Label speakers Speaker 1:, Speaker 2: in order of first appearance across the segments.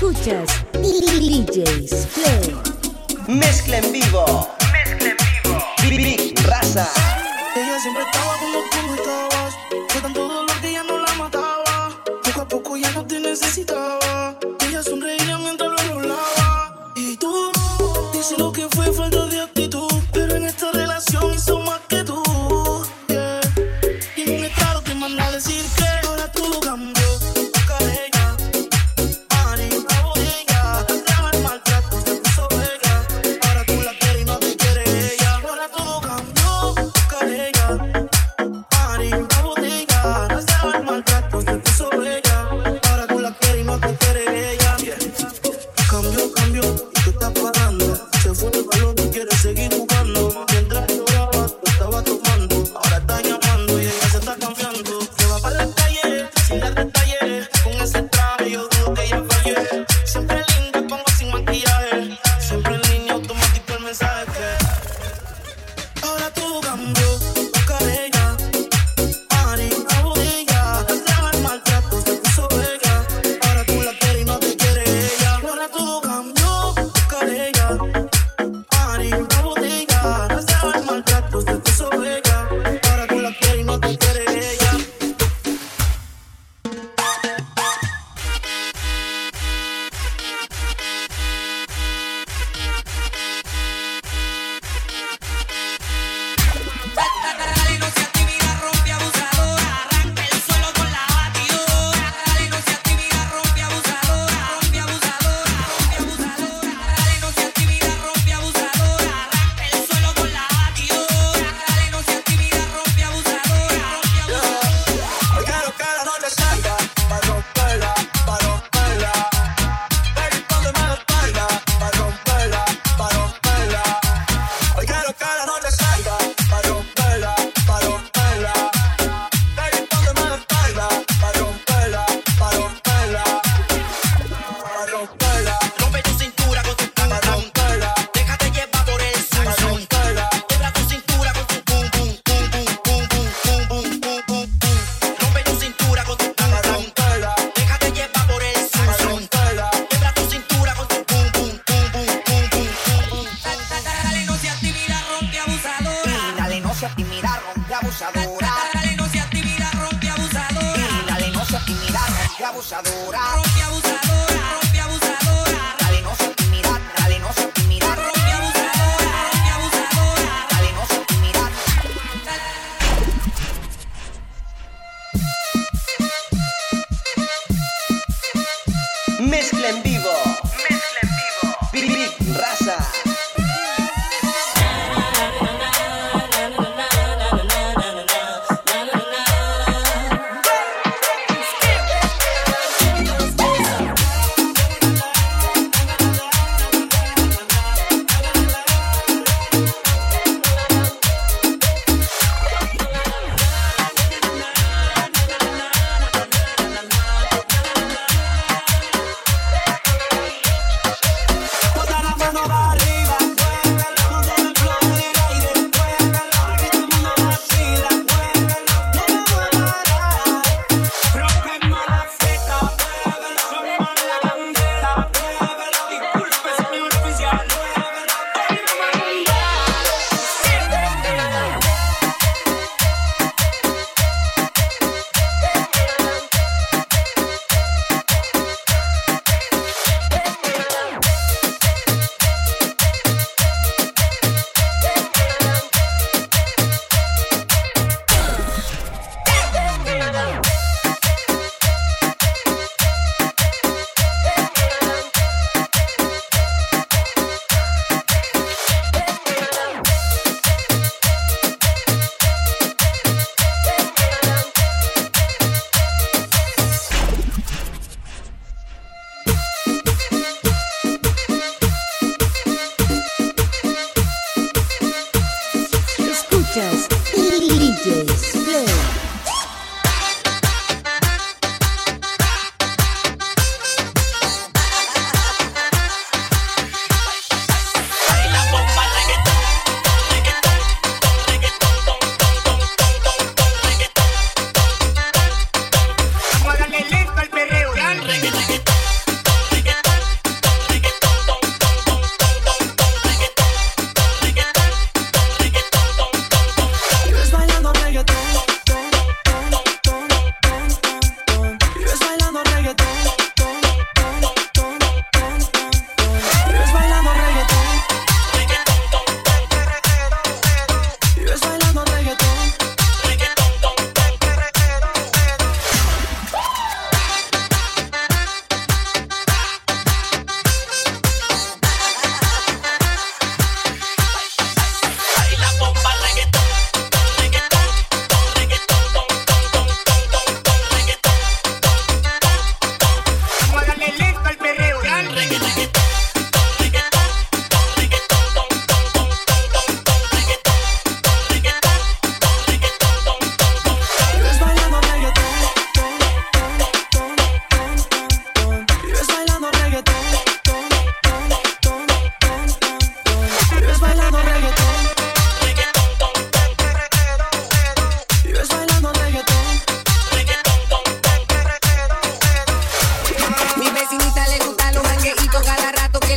Speaker 1: Escuchas DJs Play.
Speaker 2: Mezcla en vivo.
Speaker 3: Mezcla en vivo.
Speaker 2: Big, big Raza.
Speaker 4: Ella siempre estaba como tú estabas. Fue tanto dolor que ya no la mataba. Poco a poco ya no te necesitaba.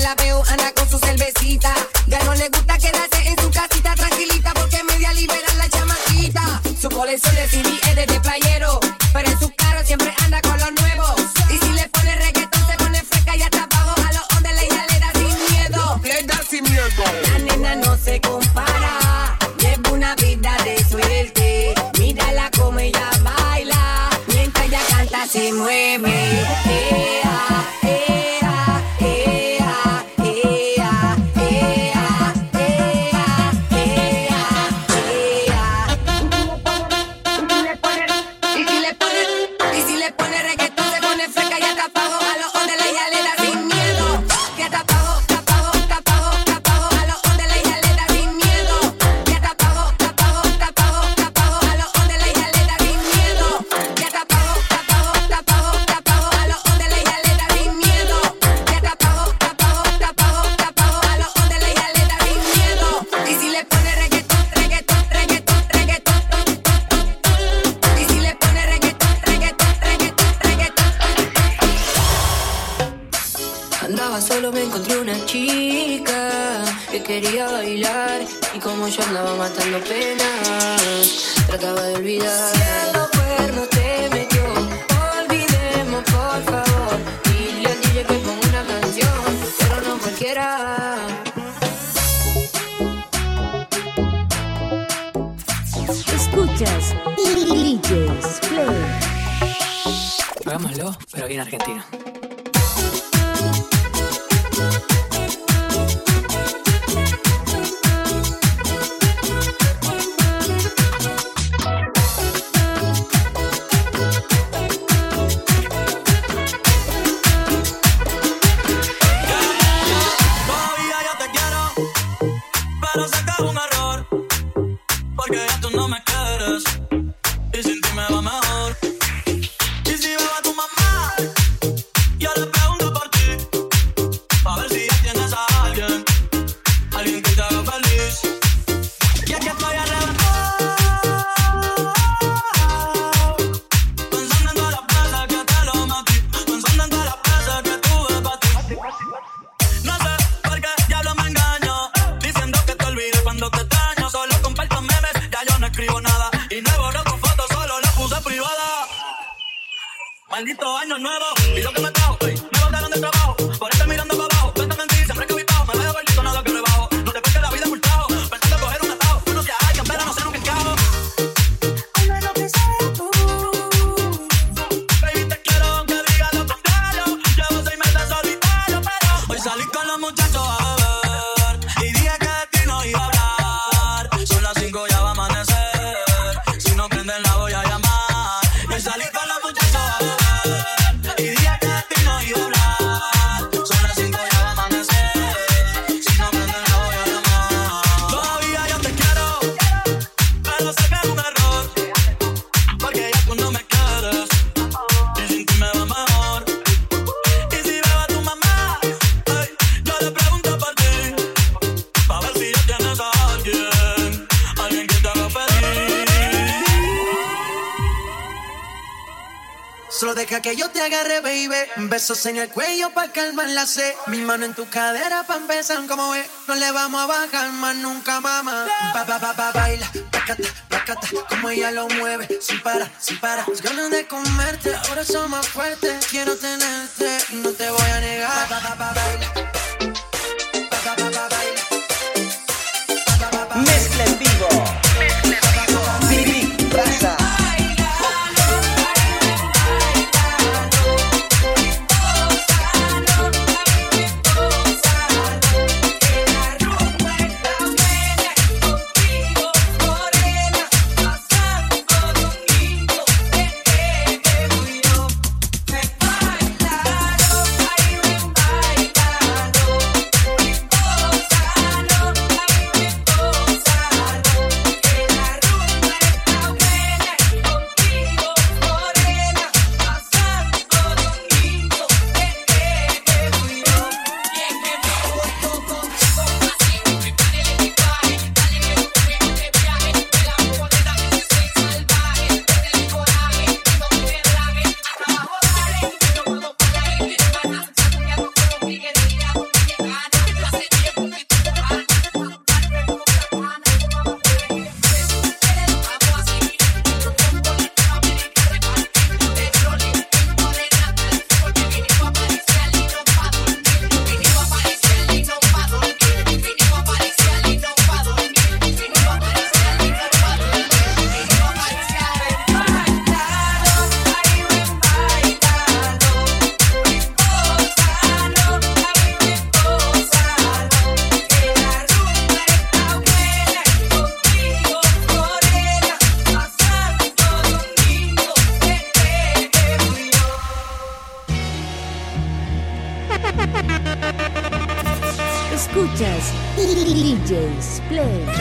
Speaker 5: love you and
Speaker 1: I DJs Play.
Speaker 6: Hagámoslo, pero aquí en Argentina.
Speaker 7: que yo te
Speaker 8: agarre, baby. Besos en el cuello pa' calmar la sed. Mi mano en tu cadera pa' empezar como ve. No le vamos a bajar más nunca, mamá. Ba, ba, ba, ba, baila, placata, placata. Como ella lo mueve, sin para, sin para. Las ganas de comerte, ahora son más fuertes. Quiero tenerte, no te voy a negar. Ba, ba, ba, baila.
Speaker 4: Play.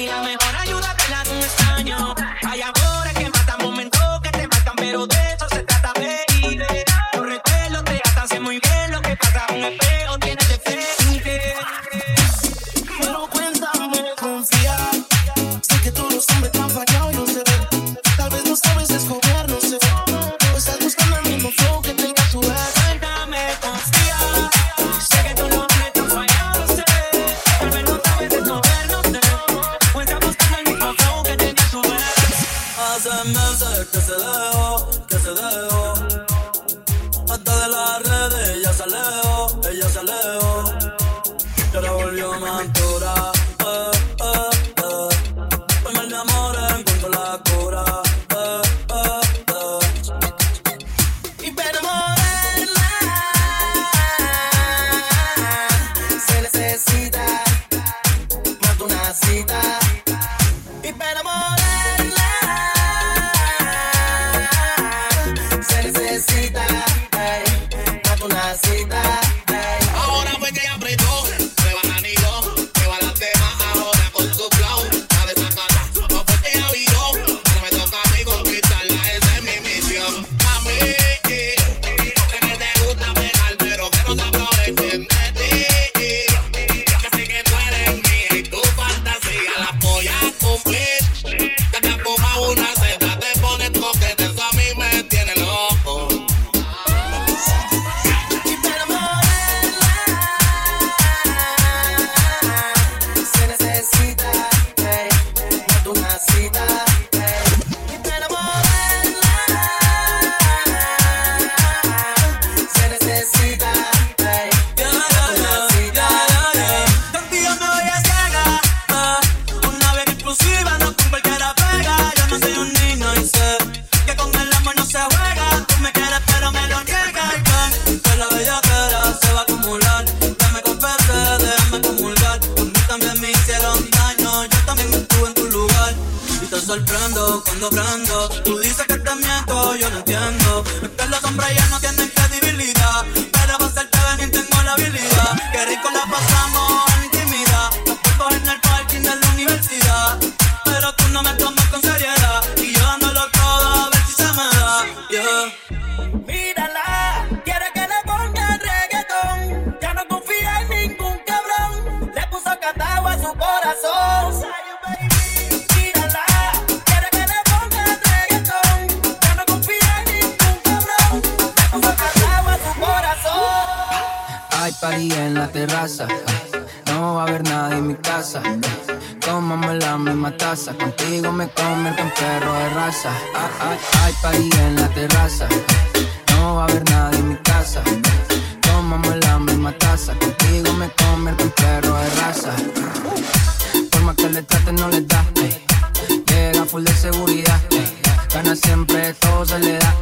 Speaker 5: Y la mejor ayuda te la da un extraño.
Speaker 9: Vaya por love. Contigo me convierto en perro de raza. Por más que le traten, no le da. Llega full de seguridad. Gana siempre, todo se le da.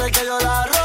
Speaker 10: quiere que yo la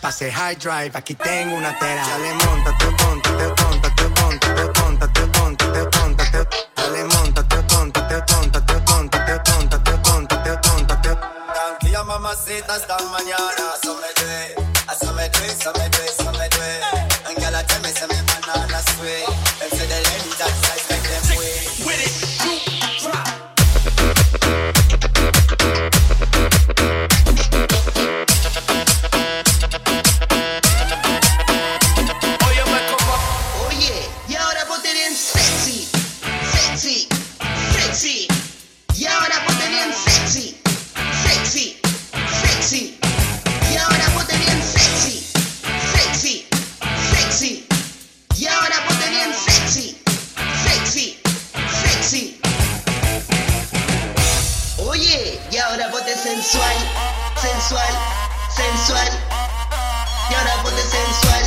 Speaker 10: Pase high drive, aquí tengo una tera. Dale, monta, te monta, te te Dale, monta, te monta, te monta, te monta, te te
Speaker 11: te te mamacita, hasta mañana. Asómete,
Speaker 12: asómete, asómete.
Speaker 13: Oye, y ahora bote sensual, sensual, sensual. Y ahora bote sensual,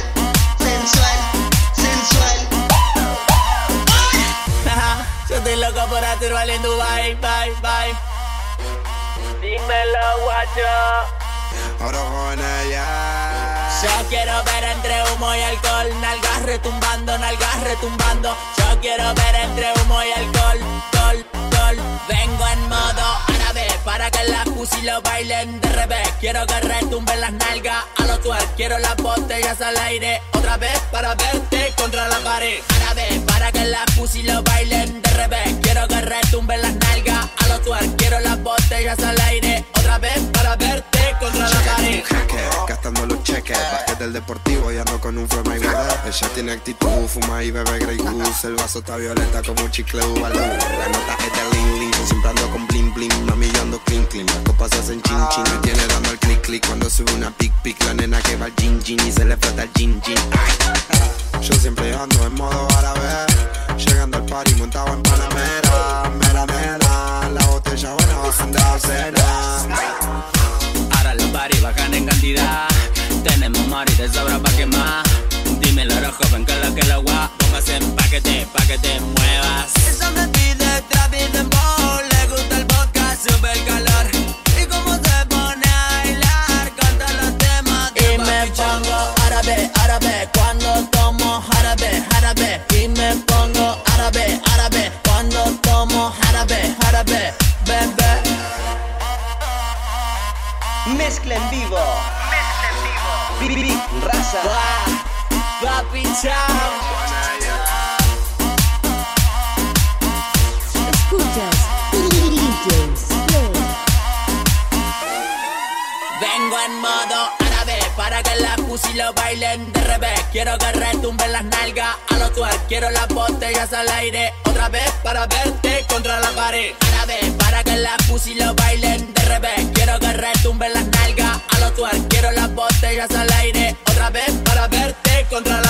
Speaker 13: sensual, sensual.
Speaker 8: Yo
Speaker 7: estoy loco por hacer vale en Dubai, bye, bye. Dímelo, guacho.
Speaker 14: Orojona ya.
Speaker 7: Yo quiero ver entre humo y alcohol, nalgas retumbando, nalgas retumbando. Yo quiero ver entre humo y alcohol, col, col. Vengo en modo para que las pussy lo bailen de revés. Quiero que retumben las nalgas a los twerk. Quiero las botellas al aire otra vez para verte contra la pared. Árabe para que las pussy lo bailen de revés. Quiero que retumben las nalgas a los twerk. Quiero las botellas al aire otra vez para verte contra la pared.
Speaker 14: Jeque, gastando los cheques. Bajé del ando con un y Ella tiene actitud, fuma y bebe Grey Goose. El vaso está violeta como un chicle Ubalú. La nota es de Ling Ling, siempre ando con bling bling. Mami, yo ando clean clean. Las copas hacen chin chin. Me tiene dando el click click cuando sube una pic pic. La nena que va al gin y se le flota el gin gin. Ay. Yo siempre ando en modo árabe. Llegando al party montado en Panamera. Mera mera. La botella buena bajan de la cena.
Speaker 7: Ahora los bares bajan en cantidad. Tenemos mari de sobra pa' quemar. Dímelo, joven, que lo que lo gua. Póngase en paquete, pa' que te muevas. Ella me pide trap y dembow. Le gusta el vodka, sube el calor. Y como se pone a bailar, canta los temas de Y me pongo árabe, árabe. Quiero que retumben las nalgas a los twerk. Quiero las botellas al aire otra vez para verte contra la pared. Árabe para que las pussy bailen de revés. Quiero que retumben las nalgas a los twerk. Quiero las botellas al aire otra vez para verte contra la pared.